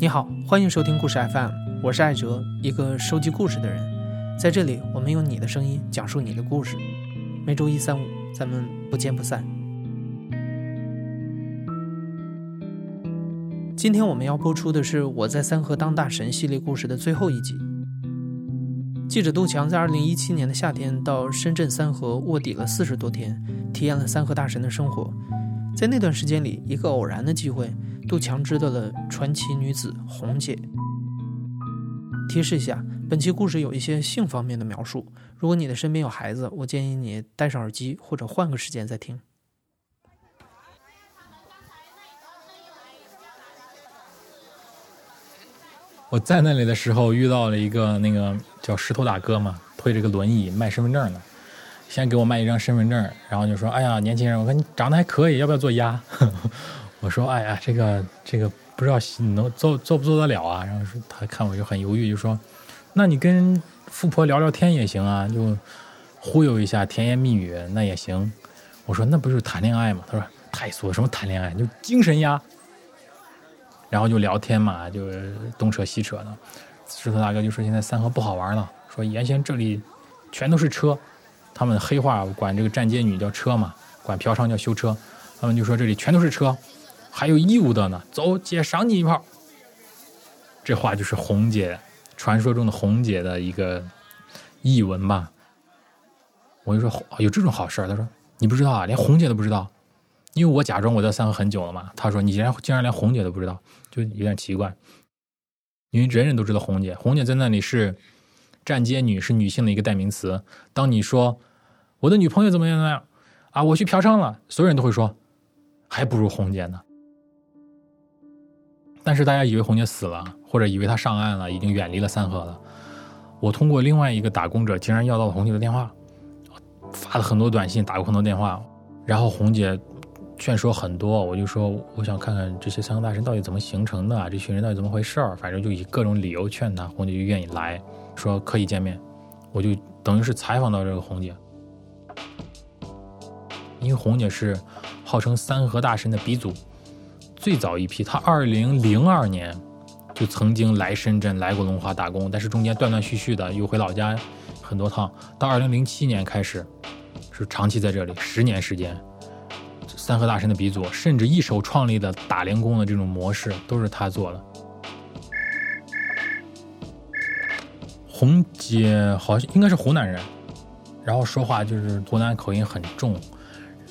你好，欢迎收听故事 FM，我是艾哲，一个收集故事的人。在这里，我们用你的声音讲述你的故事。每周一、三、五，咱们不见不散。今天我们要播出的是《我在三河当大神》系列故事的最后一集。记者杜强在2017年的夏天到深圳三河卧底了四十多天，体验了三河大神的生活。在那段时间里，一个偶然的机会。杜强知道了传奇女子红姐。提示一下，本期故事有一些性方面的描述。如果你的身边有孩子，我建议你戴上耳机或者换个时间再听。我在那里的时候遇到了一个那个叫石头大哥嘛，推着个轮椅卖身份证的，先给我卖一张身份证，然后就说：“哎呀，年轻人，我看你长得还可以，要不要做鸭？” 我说：“哎呀，这个这个不知道能做做不做得了啊？”然后他看我就很犹豫，就说：“那你跟富婆聊聊天也行啊，就忽悠一下，甜言蜜语那也行。”我说：“那不就是谈恋爱吗？”他说：“太俗，什么谈恋爱，就精神呀。”然后就聊天嘛，就东扯西扯的。石头大哥就说：“现在三河不好玩了，说原先这里全都是车，他们黑话管这个站街女叫车嘛，管嫖娼叫修车。他们就说这里全都是车。”还有义务的呢，走姐赏你一炮。这话就是红姐，传说中的红姐的一个译文吧。我就说有这种好事他说你不知道啊，连红姐都不知道。因为我假装我在三河很久了嘛。他说你竟然竟然连红姐都不知道，就有点奇怪。因为人人都知道红姐，红姐在那里是站街女，是女性的一个代名词。当你说我的女朋友怎么样怎么样啊，我去嫖娼了，所有人都会说还不如红姐呢。但是大家以为红姐死了，或者以为她上岸了，已经远离了三河了。我通过另外一个打工者，竟然要到了红姐的电话，发了很多短信，打过很多电话。然后红姐劝说很多，我就说我想看看这些三河大神到底怎么形成的，这群人到底怎么回事儿。反正就以各种理由劝她，红姐就愿意来，说可以见面。我就等于是采访到这个红姐，因为红姐是号称三河大神的鼻祖。最早一批，她二零零二年就曾经来深圳来过龙华打工，但是中间断断续续的又回老家很多趟。到二零零七年开始是长期在这里，十年时间。三河大神的鼻祖，甚至一手创立的打零工的这种模式都是他做的。红姐好像应该是湖南人，然后说话就是湖南口音很重。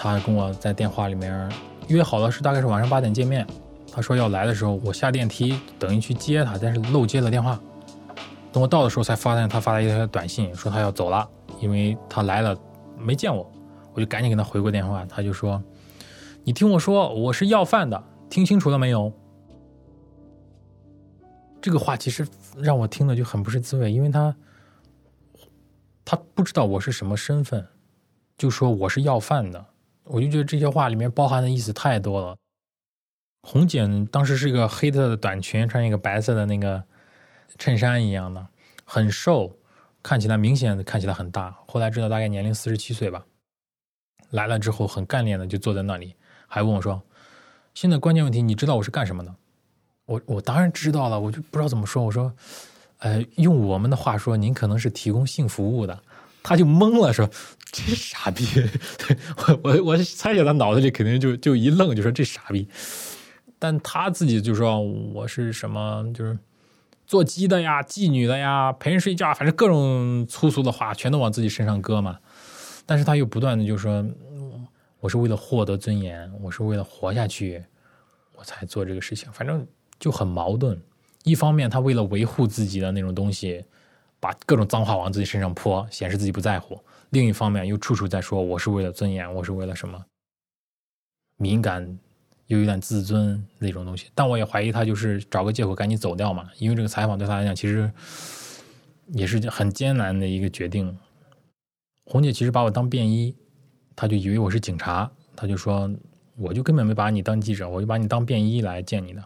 他跟我在电话里面。约好了是大概是晚上八点见面，他说要来的时候，我下电梯等于去接他，但是漏接了电话。等我到的时候才发现他发了一条短信，说他要走了，因为他来了没见我，我就赶紧给他回过电话。他就说：“你听我说，我是要饭的，听清楚了没有？”这个话其实让我听了就很不是滋味，因为他他不知道我是什么身份，就说我是要饭的。我就觉得这些话里面包含的意思太多了。红姐当时是一个黑色的短裙，穿一个白色的那个衬衫一样的，很瘦，看起来明显看起来很大。后来知道大概年龄四十七岁吧。来了之后很干练的就坐在那里，还问我说：“现在关键问题，你知道我是干什么的？”我我当然知道了，我就不知道怎么说。我说：“呃，用我们的话说，您可能是提供性服务的。”他就懵了，说：“ 这傻逼！” 我我我猜想他脑子里肯定就就一愣，就说：“这傻逼！”但他自己就说：“我是什么？就是做鸡的呀，妓女的呀，陪人睡觉，反正各种粗俗的话，全都往自己身上搁嘛。”但是他又不断的就说：“我是为了获得尊严，我是为了活下去，我才做这个事情。”反正就很矛盾。一方面，他为了维护自己的那种东西。把各种脏话往自己身上泼，显示自己不在乎。另一方面，又处处在说我是为了尊严，我是为了什么？敏感又有点自尊那种东西。但我也怀疑他就是找个借口赶紧走掉嘛。因为这个采访对他来讲其实也是很艰难的一个决定。红姐其实把我当便衣，她就以为我是警察，她就说我就根本没把你当记者，我就把你当便衣来见你的。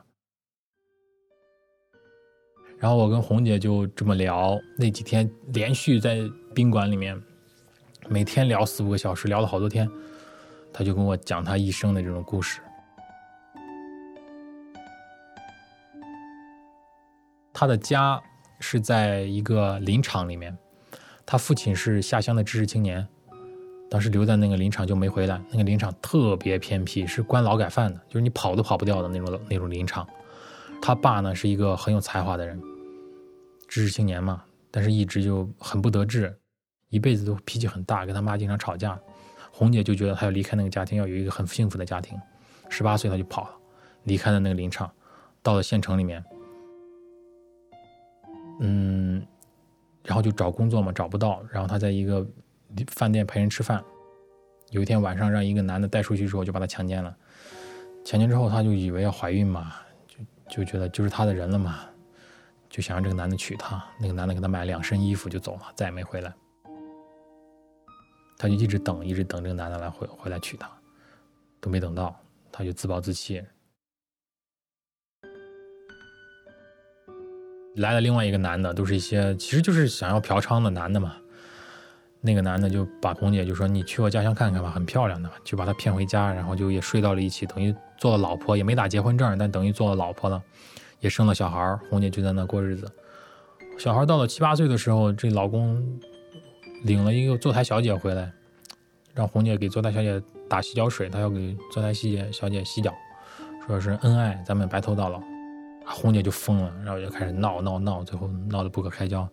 然后我跟红姐就这么聊，那几天连续在宾馆里面，每天聊四五个小时，聊了好多天。她就跟我讲她一生的这种故事。他的家是在一个林场里面，他父亲是下乡的知识青年，当时留在那个林场就没回来。那个林场特别偏僻，是关劳改犯的，就是你跑都跑不掉的那种那种林场。他爸呢是一个很有才华的人，知识青年嘛，但是一直就很不得志，一辈子都脾气很大，跟他妈经常吵架。红姐就觉得她要离开那个家庭，要有一个很幸福的家庭。十八岁她就跑了，离开了那个林场，到了县城里面。嗯，然后就找工作嘛，找不到。然后她在一个饭店陪人吃饭，有一天晚上让一个男的带出去之后，就把她强奸了。强奸之后，她就以为要怀孕嘛，就就觉得就是她的人了嘛，就想让这个男的娶她。那个男的给她买两身衣服就走了，再也没回来。她就一直等，一直等这个男的来回回来娶她，都没等到，她就自暴自弃。来了另外一个男的，都是一些其实就是想要嫖娼的男的嘛。那个男的就把红姐就说：“你去我家乡看看吧，很漂亮的。”就把她骗回家，然后就也睡到了一起，等于做了老婆，也没打结婚证，但等于做了老婆了，也生了小孩红姐就在那过日子。小孩到了七八岁的时候，这老公。领了一个坐台小姐回来，让红姐给坐台小姐打洗脚水，她要给坐台小姐小姐洗脚，说是恩爱，咱们白头到老。红姐就疯了，然后就开始闹闹闹，最后闹得不可开交，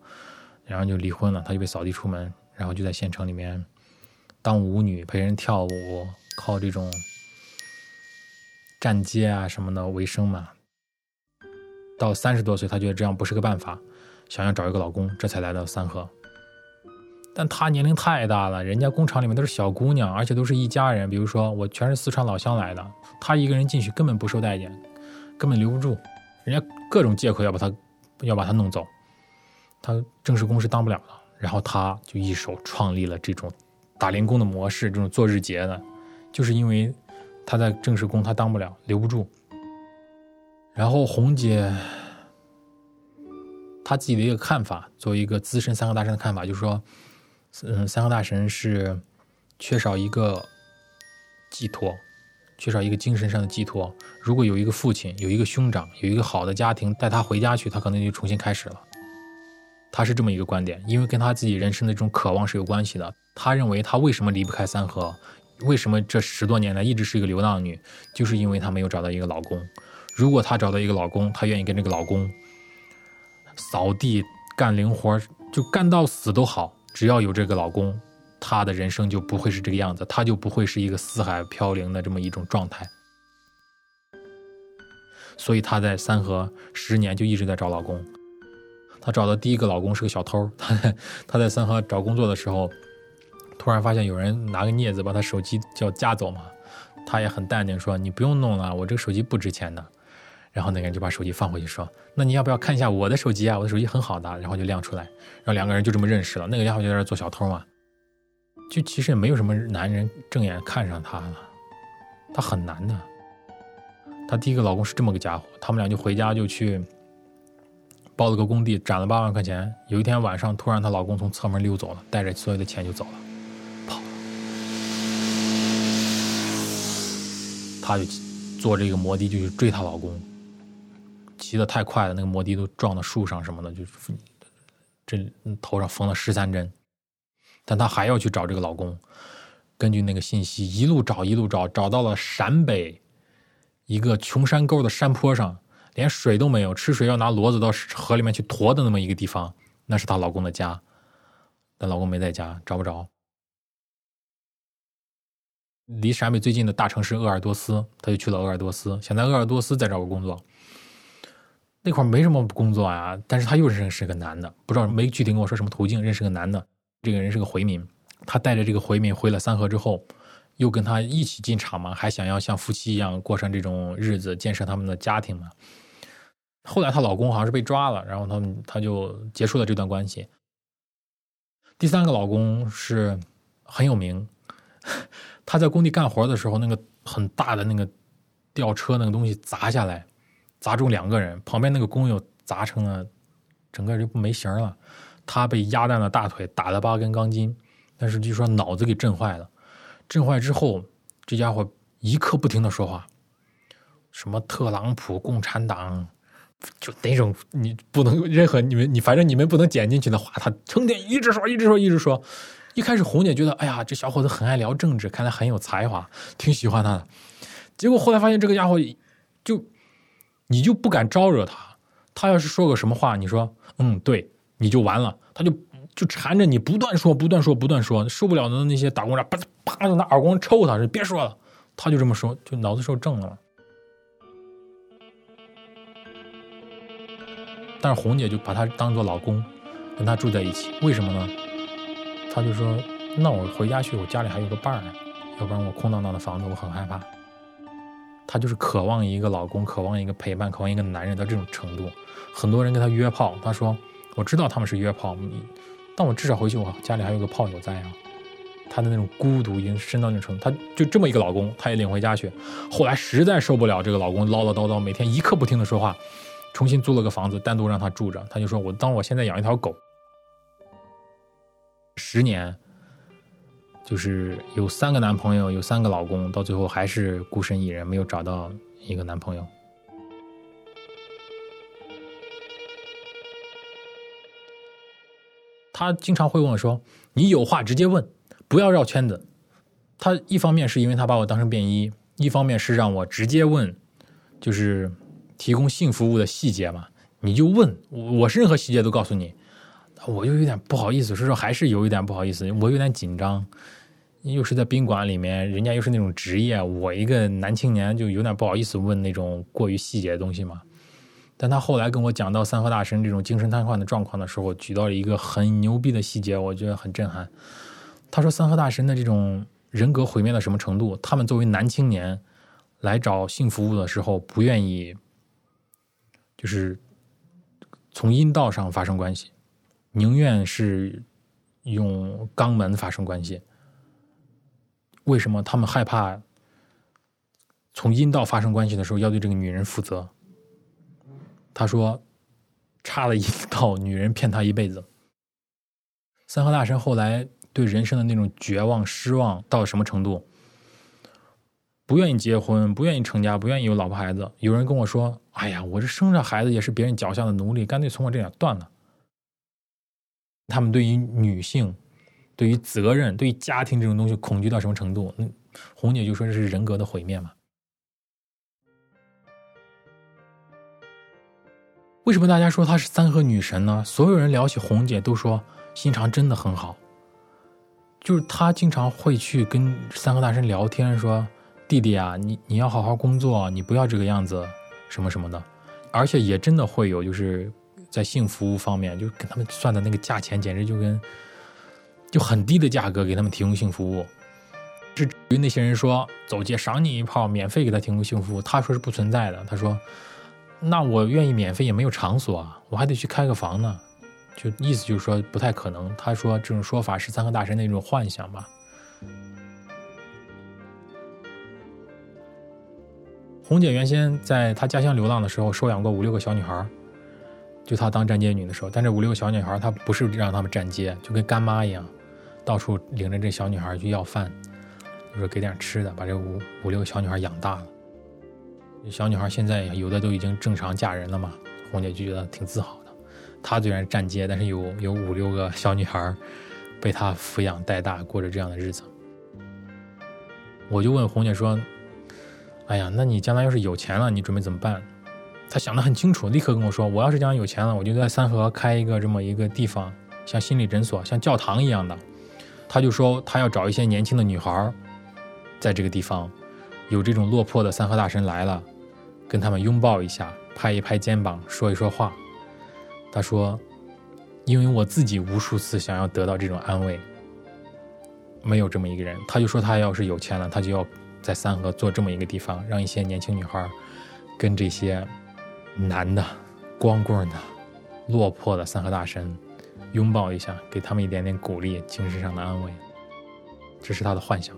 然后就离婚了，她就被扫地出门，然后就在县城里面当舞女，陪人跳舞，靠这种站街啊什么的为生嘛。到三十多岁，她觉得这样不是个办法，想要找一个老公，这才来到三河。但她年龄太大了，人家工厂里面都是小姑娘，而且都是一家人。比如说我全是四川老乡来的，她一个人进去根本不受待见，根本留不住，人家各种借口要把她要把她弄走，她正式工是当不了的。然后她就一手创立了这种打零工的模式，这种做日结的，就是因为她在正式工她当不了，留不住。然后红姐她自己的一个看法，作为一个资深三河大神的看法，就是说。嗯，三河大神是缺少一个寄托，缺少一个精神上的寄托。如果有一个父亲，有一个兄长，有一个好的家庭带他回家去，他可能就重新开始了。他是这么一个观点，因为跟他自己人生的这种渴望是有关系的。他认为他为什么离不开三河，为什么这十多年来一直是一个流浪女，就是因为她没有找到一个老公。如果她找到一个老公，她愿意跟这个老公扫地、干零活，就干到死都好。只要有这个老公，她的人生就不会是这个样子，她就不会是一个四海飘零的这么一种状态。所以她在三河十年就一直在找老公。她找的第一个老公是个小偷，她在她在三河找工作的时候，突然发现有人拿个镊子把她手机叫夹走嘛，她也很淡定说：“你不用弄了，我这个手机不值钱的。”然后那个人就把手机放回去，说：“那你要不要看一下我的手机啊？我的手机很好的。”然后就亮出来，然后两个人就这么认识了。那个家伙就在那做小偷嘛，就其实也没有什么男人正眼看上她了，她很难的。她第一个老公是这么个家伙，他们俩就回家就去包了个工地，攒了八万块钱。有一天晚上，突然她老公从侧门溜走了，带着所有的钱就走了，跑。她就坐这个摩的就去追她老公。骑得太快了，那个摩的都撞到树上什么的，就这头上缝了十三针。但她还要去找这个老公。根据那个信息，一路找一路找，找到了陕北一个穷山沟的山坡上，连水都没有，吃水要拿骡子到河里面去驮的那么一个地方，那是她老公的家。但老公没在家，找不着。离陕北最近的大城市鄂尔多斯，她就去了鄂尔多斯，想在鄂尔多斯再找个工作。那块没什么工作啊，但是他又认识个男的，不知道没具体跟我说什么途径，认识个男的，这个人是个回民，他带着这个回民回了三河之后，又跟他一起进厂嘛，还想要像夫妻一样过上这种日子，建设他们的家庭嘛。后来她老公好像是被抓了，然后他们他就结束了这段关系。第三个老公是很有名，他在工地干活的时候，那个很大的那个吊车那个东西砸下来。砸中两个人，旁边那个工友砸成了，整个人就没形了。他被压断了大腿，打了八根钢筋，但是据说脑子给震坏了。震坏之后，这家伙一刻不停的说话，什么特朗普、共产党，就那种你不能任何你们你反正你们不能剪进去的话，他成天一直说一直说一直说。一开始红姐觉得，哎呀，这小伙子很爱聊政治，看来很有才华，挺喜欢他的。结果后来发现这个家伙就你就不敢招惹他，他要是说个什么话，你说嗯对，你就完了，他就就缠着你不断说不断说不断说，受不了的那些打工人啪啪就拿耳光抽他，别说了，他就这么说，就脑子受正了。但是红姐就把他当做老公，跟他住在一起，为什么呢？他就说：“那我回家去，我家里还有个伴儿，要不然我空荡荡的房子我很害怕。”她就是渴望一个老公，渴望一个陪伴，渴望一个男人到这种程度。很多人跟她约炮，她说：“我知道他们是约炮，但我至少回去我家里还有个炮友在啊。”她的那种孤独已经深到那种程度，她就这么一个老公，她也领回家去。后来实在受不了这个老公唠唠叨叨，每天一刻不停的说话，重新租了个房子单独让她住着。她就说：“我当我现在养一条狗。”十年，就是有三个男朋友，有三个老公，到最后还是孤身一人，没有找到一个男朋友。他经常会问我说：“你有话直接问，不要绕圈子。”他一方面是因为他把我当成便衣，一方面是让我直接问，就是提供性服务的细节嘛，你就问我，我是任何细节都告诉你。我就有点不好意思，所以说还是有一点不好意思，我有点紧张，又是在宾馆里面，人家又是那种职业，我一个男青年就有点不好意思问那种过于细节的东西嘛。但他后来跟我讲到三河大神这种精神瘫痪的状况的时候，举到了一个很牛逼的细节，我觉得很震撼。他说三河大神的这种人格毁灭到什么程度？他们作为男青年来找性服务的时候，不愿意就是从阴道上发生关系。宁愿是用肛门发生关系，为什么他们害怕从阴道发生关系的时候要对这个女人负责？他说：“插了阴道，女人骗他一辈子。”三河大神后来对人生的那种绝望、失望到什么程度？不愿意结婚，不愿意成家，不愿意有老婆孩子。有人跟我说：“哎呀，我这生着孩子也是别人脚下的奴隶，干脆从我这点断了。”他们对于女性、对于责任、对于家庭这种东西恐惧到什么程度？那，红姐就说这是人格的毁灭嘛。为什么大家说她是三河女神呢？所有人聊起红姐都说心肠真的很好，就是她经常会去跟三河大神聊天，说弟弟啊，你你要好好工作，你不要这个样子，什么什么的，而且也真的会有就是。在性服务方面，就跟他们算的那个价钱，简直就跟就很低的价格给他们提供性服务。至于那些人说走街赏你一炮，免费给他提供性服务，他说是不存在的。他说：“那我愿意免费也没有场所啊，我还得去开个房呢。”就意思就是说不太可能。他说这种说法是三个大神的一种幻想吧。红姐原先在她家乡流浪的时候，收养过五六个小女孩。就她当站街女的时候，但这五六个小女孩，她不是让他们站街，就跟干妈一样，到处领着这小女孩去要饭，就说给点吃的，把这五五六个小女孩养大了。小女孩现在有的都已经正常嫁人了嘛，红姐就觉得挺自豪的。她虽然站街，但是有有五六个小女孩被她抚养带大，过着这样的日子。我就问红姐说：“哎呀，那你将来要是有钱了，你准备怎么办？”她想得很清楚，立刻跟我说：“我要是将来有钱了，我就在三河开一个这么一个地方，像心理诊所、像教堂一样的。”他就说他要找一些年轻的女孩，在这个地方，有这种落魄的三河大神来了，跟他们拥抱一下，拍一拍肩膀，说一说话。他说：“因为我自己无数次想要得到这种安慰，没有这么一个人。”他就说他要是有钱了，他就要在三河做这么一个地方，让一些年轻女孩跟这些。男的，光棍的，落魄的三河大神，拥抱一下，给他们一点点鼓励，精神上的安慰，这是他的幻想。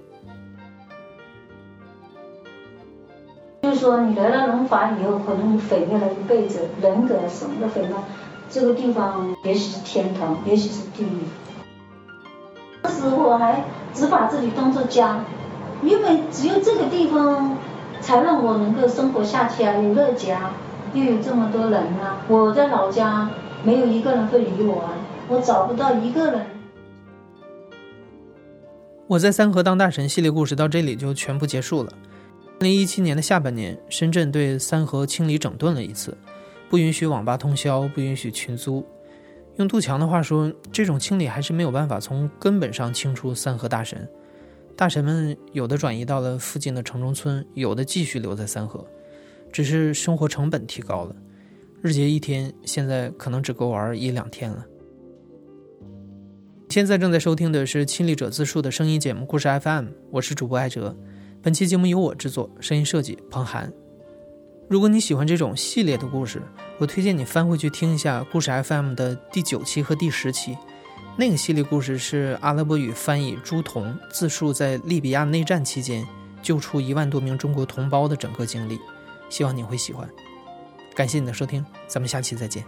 就是说，你来了龙华以后，可能你毁灭了一辈子，人格什么的毁了，这个地方也许是天堂，也许是地狱。当时我还只把自己当做家，因为只有这个地方才让我能够生活下去啊，有个家。又有这么多人啊，我在老家没有一个人会理我啊，我找不到一个人。我在三河当大神系列故事到这里就全部结束了。二零一七年的下半年，深圳对三河清理整顿了一次，不允许网吧通宵，不允许群租。用杜强的话说，这种清理还是没有办法从根本上清除三河大神。大神们有的转移到了附近的城中村，有的继续留在三河，只是生活成本提高了，日结一天，现在可能只够玩一两天了。现在正在收听的是亲历者自述的声音节目《故事 FM》，我是主播艾哲。本期节目由我制作，声音设计彭涵。如果你喜欢这种系列的故事，我推荐你翻回去听一下《故事 FM》的第九期和第十期。那个系列故事是阿拉伯语翻译朱彤自述在利比亚内战期间救出一万多名中国同胞的整个经历，希望你会喜欢。感谢你的收听，咱们下期再见。